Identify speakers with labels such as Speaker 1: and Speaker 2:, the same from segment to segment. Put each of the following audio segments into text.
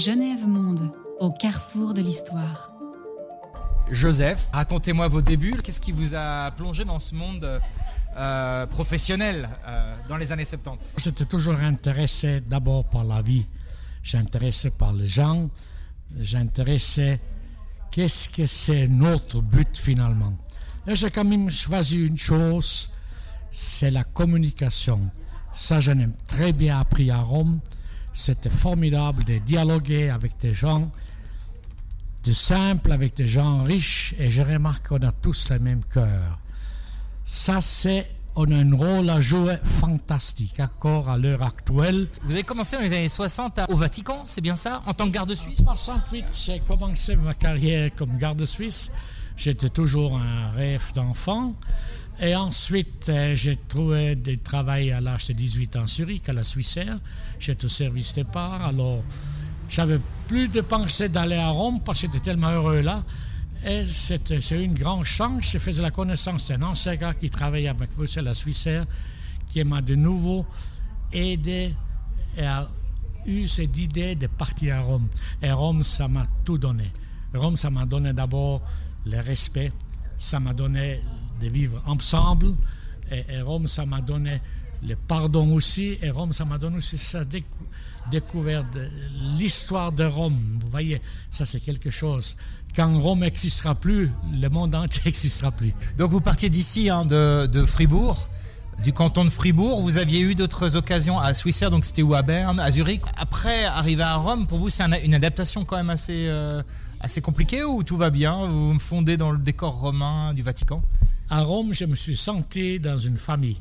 Speaker 1: Genève Monde, au carrefour de l'histoire.
Speaker 2: Joseph, racontez-moi vos débuts. Qu'est-ce qui vous a plongé dans ce monde euh, professionnel euh, dans les années 70
Speaker 3: J'étais toujours intéressé d'abord par la vie. J'intéressé par les gens. J'intéressais qu'est-ce que c'est notre but finalement. Et j'ai quand même choisi une chose, c'est la communication. Ça, j'en ai très bien appris à Rome. C'était formidable de dialoguer avec des gens de simples, avec des gens riches, et je remarque qu'on a tous le même cœur. Ça, c'est, on a un rôle à jouer fantastique, encore à l'heure actuelle.
Speaker 2: Vous avez commencé dans les années 60 au Vatican, c'est bien ça, en tant que garde suisse?
Speaker 3: En 68, j'ai commencé ma carrière comme garde suisse. J'étais toujours un rêve d'enfant. Et ensuite, euh, j'ai trouvé du travail à l'âge de 18 ans à Zurich, à la Suissaire. J'étais au service des parts. Alors, j'avais plus de pensée d'aller à Rome parce que j'étais tellement heureux là. Et c'est une grande chance. Je faisais la connaissance d'un ancien gars qui travaillait avec vous, c'est la Suissaire, qui m'a de nouveau aidé et a eu cette idée de partir à Rome. Et Rome, ça m'a tout donné. Rome, ça m'a donné d'abord le respect, ça m'a donné de vivre ensemble. Et, Rome, ça m'a donné le pardon aussi. Et Rome, ça m'a donné aussi sa découverte, l'histoire de Rome. Vous voyez, ça c'est quelque chose. Quand Rome n'existera plus, le monde entier n'existera plus.
Speaker 2: Donc vous partiez d'ici, hein, de, Fribourg du canton de Fribourg. Vous aviez eu d'autres occasions à Swissair, donc c'était où à Berne, à Zurich. Après, arriver à Rome, pour vous, c'est une adaptation quand même assez, euh, assez compliquée ou tout va bien? Vous me fondez dans le décor romain du Vatican?
Speaker 3: À Rome, je me suis senti dans une famille.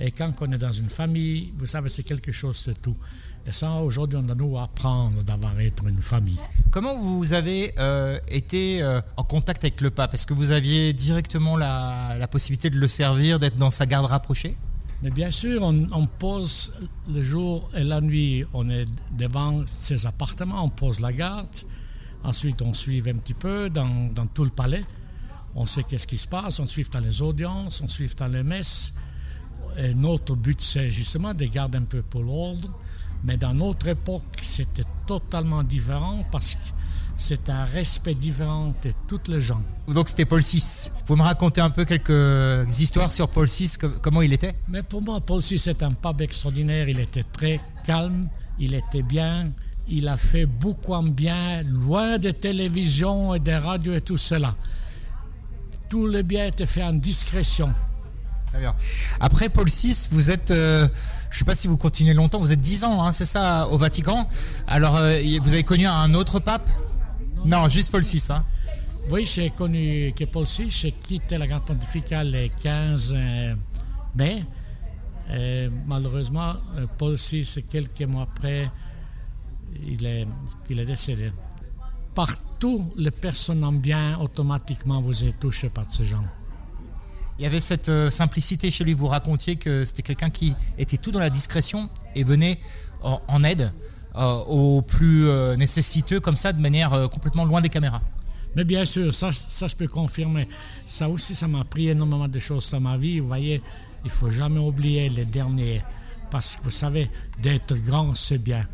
Speaker 3: Et quand on est dans une famille, vous savez, c'est quelque chose de tout. Et ça, aujourd'hui, on a nous apprendre d'avoir être une famille.
Speaker 2: Comment vous avez euh, été euh, en contact avec le pape? Est-ce que vous aviez directement la, la possibilité de le servir, d'être dans sa garde rapprochée?
Speaker 3: Mais bien sûr, on, on, pose le jour et la nuit, on est devant ses appartements, on pose la garde. Ensuite, on suit un petit peu dans, dans tout le palais on sait qu'est-ce qui se passe, on suit dans les audiences, on suit dans les messes. Et notre but, c'est justement de garder un peu pour l'ordre. Mais dans notre époque, c'était totalement différent parce que c'est un respect différent de toutes les gens.
Speaker 2: Donc c'était Paul VI. Vous me raconter un peu quelques histoires sur Paul VI, comment il était?
Speaker 3: Mais pour moi, Paul VI est un pape extraordinaire. Il était très calme, il était bien, il a fait beaucoup en bien, loin de télévision et des radios et tout cela tout le bien était fait en discrétion.
Speaker 2: Très bien. Après Paul VI, vous êtes, euh, je ne sais pas si vous continuez longtemps, vous êtes 10 ans, hein, c'est ça, au Vatican. Alors, euh, vous avez connu un autre pape? Non. juste Paul VI. Hein.
Speaker 3: Oui, j'ai connu que Paul VI, j'ai quitté la Grande Pontificale le 15 euh, mai. malheureusement, Paul VI, quelques mois après, il est, il est décédé. Par toutes les personnes en bien, automatiquement, vous êtes touché par ce genre.
Speaker 2: Il y avait cette euh, simplicité chez lui. Vous racontiez que c'était quelqu'un qui était tout dans la discrétion et venait en, aide euh, aux plus euh, nécessiteux, comme ça, de manière complètement loin des caméras.
Speaker 3: Mais bien sûr, ça, ça je peux confirmer. Ça aussi, ça m'a appris énormément de choses dans ma vie. Vous voyez, il faut jamais oublier les derniers. Parce que vous savez, d'être grand, c'est bien.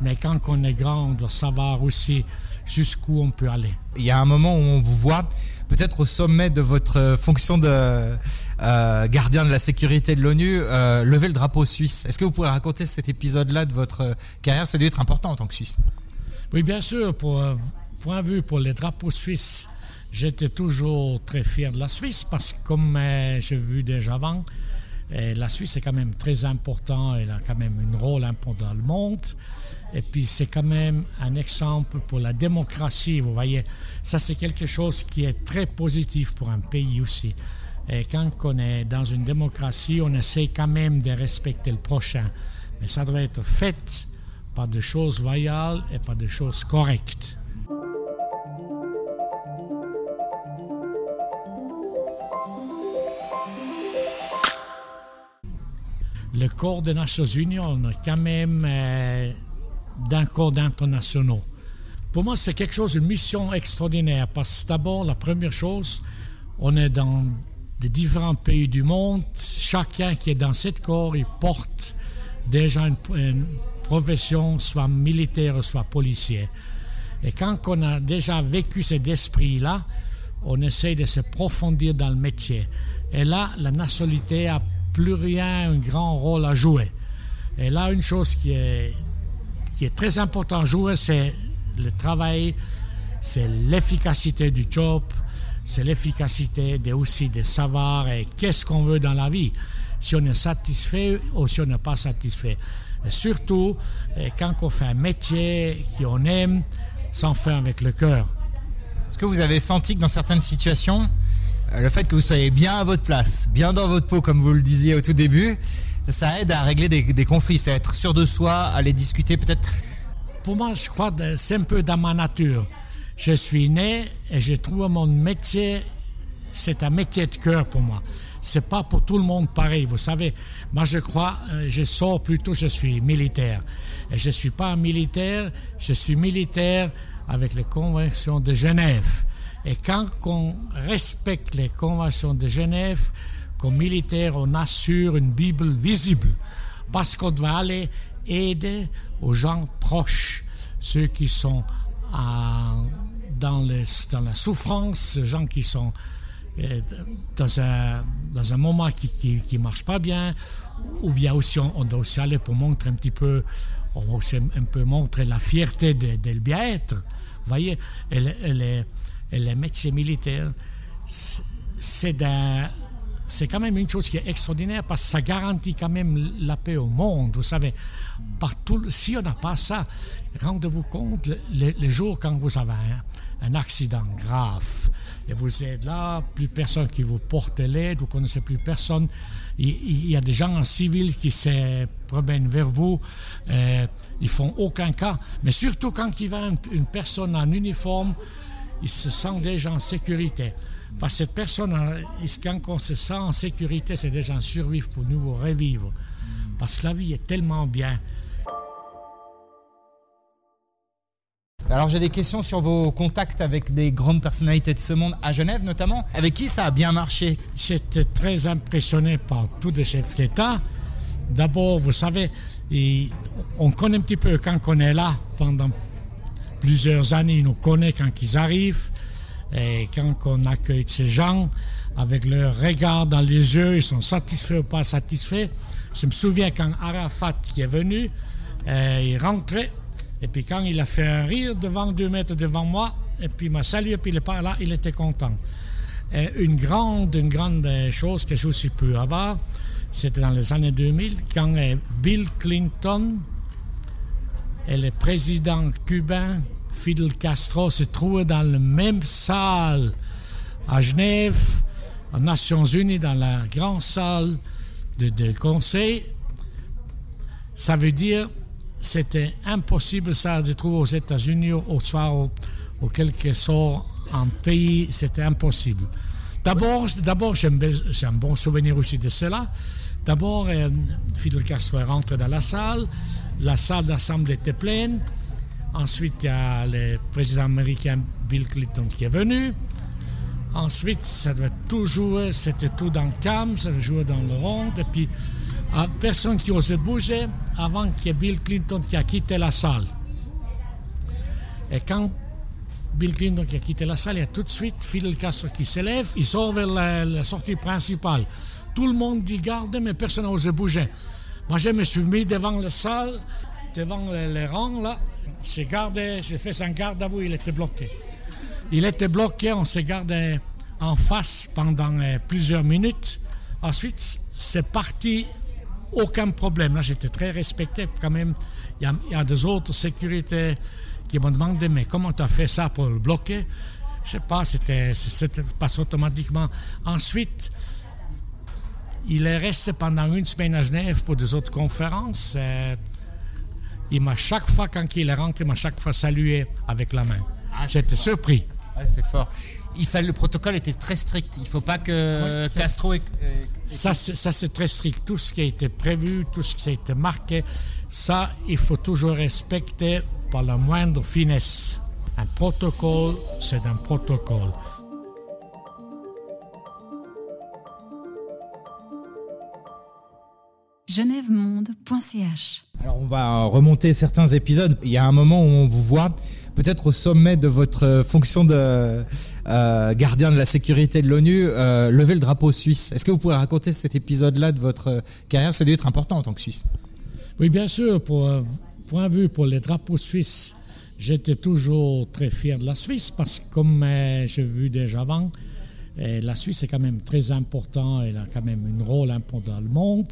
Speaker 3: Mais quand on est grand, on doit savoir aussi jusqu'où on peut aller.
Speaker 2: Il y a un moment où on vous voit peut-être au sommet de votre fonction de euh, gardien de la sécurité de l'ONU euh, lever le drapeau suisse. Est-ce que vous pourrez raconter cet épisode-là de votre carrière? Ça doit être important en tant que Suisse.
Speaker 3: Oui, bien sûr. Pour, euh, point de vue pour les drapeaux suisses, j'étais toujours très fier de la Suisse parce que comme j'ai vu déjà avant, la Suisse est quand même très important, elle a quand même un rôle important dans le monde. Et puis c'est quand même un exemple pour la démocratie, vous voyez. Ça c'est quelque chose qui est très positif pour un pays aussi. Et quand on est dans une démocratie, on essaie quand même de respecter le prochain. Mais ça doit être fait par des choses loyales et par des choses correctes. Le corps des Nations Unies, quand même euh, d'un corps internationaux. Pour moi, c'est quelque chose, une mission extraordinaire, parce que d'abord, la première chose, on est dans différents pays du monde. Chacun qui est dans cette corps, il porte déjà un, profession, soit militaire, soit policier. Et quand on a déjà vécu cet esprit-là, on essaie de se profondir dans le métier. Et là, la nationalité a plus rien un grand rôle à jouer. Et là, une chose qui est, qui est très importante à jouer, c'est le travail, c'est l'efficacité du job, c'est l'efficacité de, aussi de savoir qu'est-ce qu'on veut dans la vie, si on est satisfait ou si on n'est pas satisfait. Et surtout, quand on fait un métier qu'on aime, sans faire avec le cœur.
Speaker 2: Est-ce que vous avez senti que dans certaines situations, euh, le fait que vous soyez bien à votre place, bien dans votre peau, comme vous le disiez au tout début, ça aide à régler des, conflits, c'est être sûr de soi, aller discuter peut-être
Speaker 3: Pour moi, je crois que c'est un peu dans ma nature. Je suis né et je trouve mon métier, c'est un métier de cœur pour moi. C'est pas pour tout le monde pareil, vous savez. Moi, je crois, euh, je sors plutôt, je suis militaire. Et je suis pas un militaire, je suis militaire avec les conventions de Genève. Et quand on respecte les conventions de Genève, comme militaire, on assure une Bible visible. Parce qu'on doit aller aider aux gens proches, ceux qui sont dans, les, dans, la souffrance, les gens qui sont euh, dans, un, moment qui ne marche pas bien, ou bien aussi on, doit aussi aller pour montrer un petit peu, on va aussi un peu montrer la fierté de, de bien-être. Voyez, et, les, métiers militaires, c'est c'est quand même une chose qui est extraordinaire parce que ça garantit quand même la paix au monde. Vous savez, partout, si on n'a pas ça, rendez-vous compte, les, jours quand vous avez un, accident grave et vous êtes là, plus personne qui vous porte l'aide, vous ne connaissez plus personne, il, y a des gens en civil qui se promènent vers vous, euh, ils font aucun cas, mais surtout quand il va une, personne en uniforme, il se sent déjà en sécurité. Parce que cette personne, quand on se sent en sécurité, c'est déjà un survivre pour nous revivre. Parce que la vie est tellement bien.
Speaker 2: Alors j'ai des questions sur vos contacts avec des grandes personnalités de ce monde, à Genève notamment. Avec qui ça a bien marché?
Speaker 3: J'étais très impressionné par tous les chefs d'État. D'abord, vous savez, on connaît un petit peu quand on est là pendant plusieurs années, ils nous connaissent quand ils arrivent. Et quand on accueille ces gens, avec leur regard dans les yeux, ils sont satisfaits ou pas satisfaits. Je me souviens quand Arafat qui est venu, euh, il rentrait et puis quand il a fait un rire devant deux mètres devant moi, et puis il m'a salué, puis il est par là, il était content. Et une grande, une grande chose que je aussi pu avoir, c'était dans les années 2000, quand Bill Clinton et le président cubain Fidel Castro se trouvaient dans la même salle à Genève, aux Nations Unies, dans la grande salle de, conseil. Ça veut dire c'était impossible ça de trouver aux États-Unis, au soir, au, quelque sorte, en pays, c'était impossible. D'abord, d'abord j'ai un bon souvenir aussi de cela. D'abord, euh, Fidel Castro est rentré dans la salle. La salle d'assemblée était pleine. Ensuite, il y a le président américain Bill Clinton qui est venu. Ensuite, ça devait tout jouer, c'était tout dans le calme, ça jouait dans le rond. Et puis, ah, personne qui osait bouger avant que Bill Clinton qui a quitté la salle. Et quand Bill Clinton qui a quitté la salle, il y a tout de suite Fidel Castro qui s'élève, il sort vers la, sortie principale. Tout le monde dit garde, mais personne n'ose bouger. Moi, je me suis mis devant la salle, devant les, rangs, là. J'ai gardé, j'ai fait son garde à vous, il était bloqué. Il était bloqué, on s'est gardé en face pendant euh, plusieurs minutes. Ensuite, c'est parti aucun problème. Là, j'étais très respecté quand même. Il y, a, des autres sécurités qui m'ont demandé, mais comment tu as fait ça pour le bloquer? Je sais pas, c'était, passe automatiquement. Ensuite, il est resté pendant une semaine à Genève pour des autres conférences. Il m'a chaque fois, quand il est rentré, il m'a chaque fois salué avec la main. Ah, j'étais surpris.
Speaker 2: c'est fort il fallait, le protocole était très strict. Il ne faut pas que Castro.
Speaker 3: Ça, c'est très strict. Tout ce qui a été prévu, tout ce qui a été marqué, ça, il faut toujours respecter par la moindre finesse. Un protocole, c'est un protocole.
Speaker 1: genèvemonde.ch
Speaker 2: Alors on va remonter certains épisodes. Il y a un moment où on vous voit peut-être au sommet de votre fonction de euh, gardien de la sécurité de l'ONU euh, lever le drapeau suisse. Est-ce que vous pouvez raconter cet épisode-là de votre carrière? Ça doit être important en tant que Suisse.
Speaker 3: Oui, bien sûr. Pour, point de vue pour les drapeaux suisses, j'étais toujours très fier de la Suisse parce que comme euh, j'ai vu déjà avant, la Suisse est quand même très important, elle a quand même un rôle important dans le monde.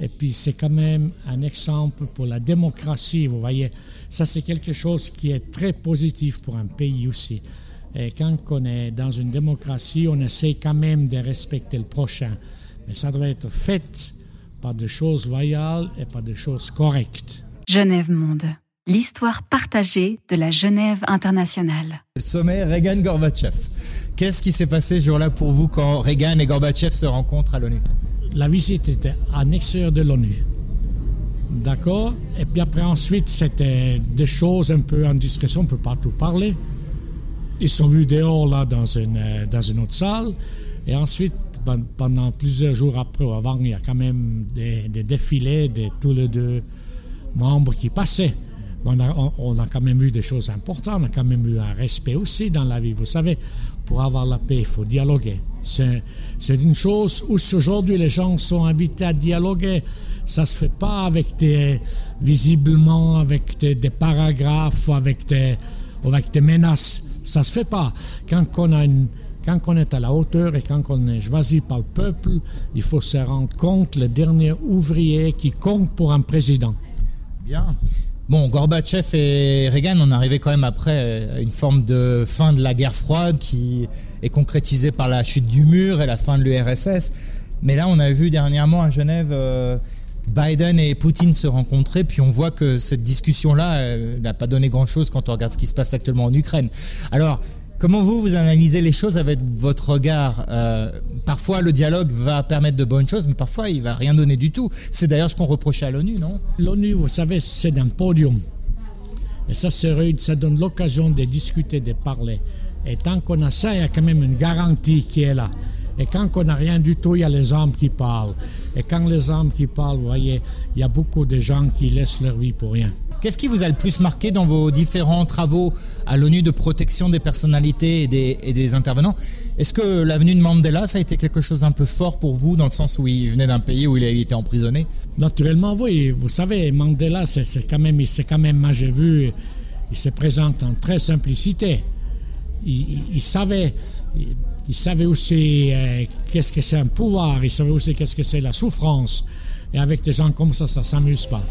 Speaker 3: Et puis c'est quand même un exemple pour la démocratie, vous voyez. Ça c'est quelque chose qui est très positif pour un pays aussi. Et quand on est dans une démocratie, on essaie quand même de respecter le prochain. Mais ça doit être fait par des choses loyales et par des choses correctes.
Speaker 1: Genève Monde, l'histoire partagée de la Genève internationale.
Speaker 2: Le sommet Reagan-Gorbatchev. Qu'est-ce qui s'est passé ce jour-là pour vous quand Reagan et Gorbatchev se rencontrent à l'ONU?
Speaker 3: La visite était à l'extérieur de l'ONU. D'accord? Et puis après, ensuite, c'était des choses un peu en discrétion, on ne peut pas tout parler. Ils sont vus dehors, là, dans une, euh, dans une autre salle. Et ensuite, pendant plusieurs jours après ou avant, il y a quand même des, défilés de tous les deux membres qui passaient. On a, on a, quand même vu des choses importantes, on a quand même eu un respect aussi dans la vie. Vous savez, pour avoir la paix, il faut dialoguer. C'est une chose où aujourd'hui les gens sont invités à dialoguer. Ça se fait pas avec des, visiblement, avec des, paragraphes, avec des, avec des menaces. Ça se fait pas. Quand on est à la hauteur et quand on est choisi par le peuple, il faut se rendre compte le dernier ouvrier qui compte pour un président.
Speaker 2: Bien. Bon, Gorbatchev et Reagan, on arrivait quand même après à une forme de fin de la guerre froide qui est concrétisée par la chute du mur et la fin de l'URSS. Mais là, on a vu dernièrement à Genève euh, Biden et Poutine se rencontrer, puis on voit que cette discussion-là n'a pas donné grand-chose quand on regarde ce qui se passe actuellement en Ukraine. Alors, comment vous, vous analysez les choses avec votre regard euh, Parfois, le dialogue va permettre de bonnes choses, mais parfois, il va rien donner du tout. C'est d'ailleurs ce qu'on reprochait à l'ONU, non?
Speaker 3: L'ONU, vous savez, c'est un podium. Et ça, ça donne l'occasion de discuter, de parler. Et tant qu'on a ça, il y a quand même une garantie qui est là. Et quand on n'a rien du tout, il y a les armes qui parlent. Et quand les hommes qui parlent, vous voyez, il y a beaucoup de gens qui laissent leur vie pour rien.
Speaker 2: Qu'est-ce qui vous a le plus marqué dans vos différents travaux à l'ONU de protection des personnalités et des, intervenants? Est-ce que l'avenue de Mandela, ça a été quelque chose d'un peu fort pour vous, dans le sens où il venait d'un pays où il a été emprisonné?
Speaker 3: Naturellement, oui. Vous savez, Mandela, c'est quand même, c'est quand même, moi j'ai vu, il se présente en très simplicité. Il, il savait, il savait aussi euh, qu'est-ce que c'est un pouvoir, il savait aussi qu'est-ce que c'est la souffrance. Et avec des gens comme ça, ça s'amuse pas.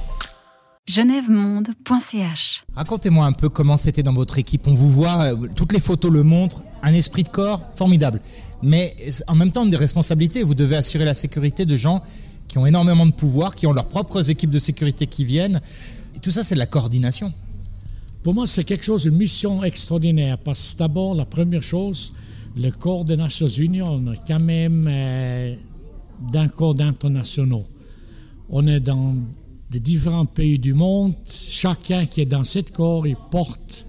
Speaker 1: Genèvemonde.ch
Speaker 2: Racontez-moi un peu comment c'était dans votre équipe. On vous voit, euh, toutes les photos le montrent, un esprit de corps formidable. Mais en même temps, des responsabilités. Vous devez assurer la sécurité de gens qui ont énormément de pouvoir, qui ont leurs propres équipes de sécurité qui viennent. Et tout ça, c'est de la coordination.
Speaker 3: Pour moi, c'est quelque chose, une mission extraordinaire. Parce que d'abord, la première chose, le corps des Nations Unies, on est quand même euh, d'un corps internationaux. On est dans des différents pays du monde. Chacun qui est dans ce corps, il porte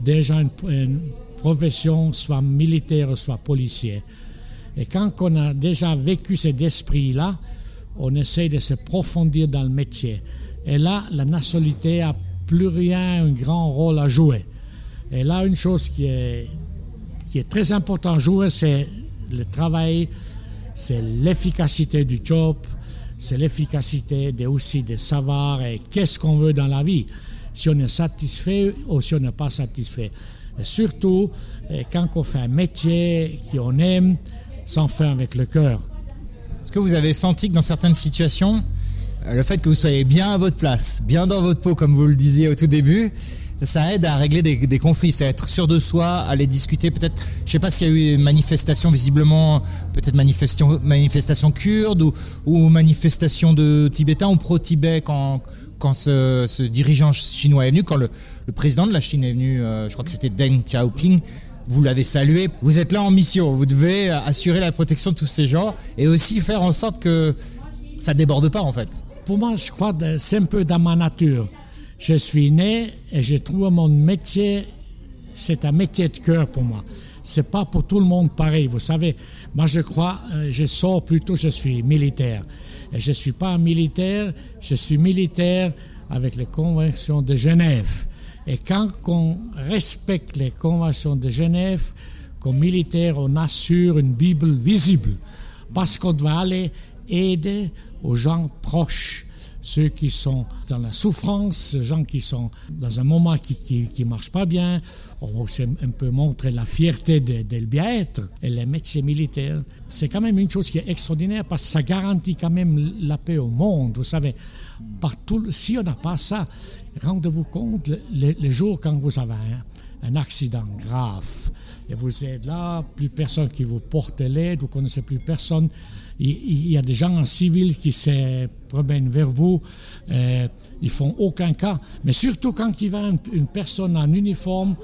Speaker 3: déjà une, profession, soit militaire, soit policier. Et quand on a déjà vécu cet esprit-là, on essaie de se profondir dans le métier. Et là, la nationalité a plus rien un grand rôle à jouer. Et là, une chose qui est qui est très important à jouer, c'est le travail, c'est l'efficacité du job, c'est l'efficacité de, aussi de savoir qu'est-ce qu'on veut dans la vie, si on est satisfait ou si on n'est pas satisfait. Et surtout, quand on fait un métier qu'on aime, s'en fait avec le cœur.
Speaker 2: Est-ce que vous avez senti que dans certaines situations, le fait que vous soyez bien à votre place, bien dans votre peau, comme vous le disiez au tout début, ça aide à régler des, conflits, c'est être sûr de soi, aller discuter. Peut-être, je sais pas s'il y a eu une manifestation visiblement, peut-être manifestation, manifestation kurde ou, ou manifestation de Tibétains ou pro-Tibet quand, ce, dirigeant chinois est venu, quand le, président de la Chine est venu, euh, je crois que c'était Deng Xiaoping, vous l'avez salué. Vous êtes là en mission. Vous devez assurer la protection de tous ces gens et aussi faire en sorte que ça déborde pas en fait.
Speaker 3: Pour moi, je crois que c'est un peu dans ma nature. Je suis né et je trouve mon métier, c'est un métier de cœur pour moi. C'est pas pour tout le monde pareil. Vous savez, moi je crois, euh, je sors plutôt, je suis militaire. Et je suis pas un militaire, je suis militaire avec les conventions de Genève. Et quand on respecte les conventions de Genève, comme militaire, on assure une Bible visible, parce qu'on doit aller aider aux gens proches, ceux qui sont dans la souffrance, gens qui sont dans un moment qui ne marche pas bien. On aussi un peu la fierté de, bien-être. Et les métiers militaires, c'est quand même une chose qui est extraordinaire parce que ça garantit quand même la paix au monde. Vous savez, si on n'a pas ça, rendez-vous compte, les, jours quand vous avez un, accident grave et vous êtes là, plus personne qui vous porte l'aide, vous connaissez plus personne. Il, y a des gens en civil qui se promènent vers vous, euh, ils font aucun cas. Mais surtout quand il va une, personne en uniforme,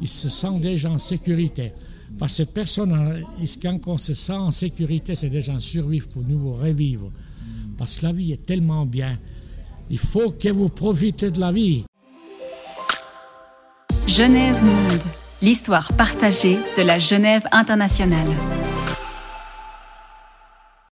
Speaker 3: il se sent déjà en sécurité. Parce que cette personne, quand on se sent en sécurité, c'est déjà un survivre pour nous revivre. Parce que la vie est tellement bien. Il faut que vous profitez de la vie.
Speaker 1: Genève Monde, l'histoire partagée de la Genève internationale.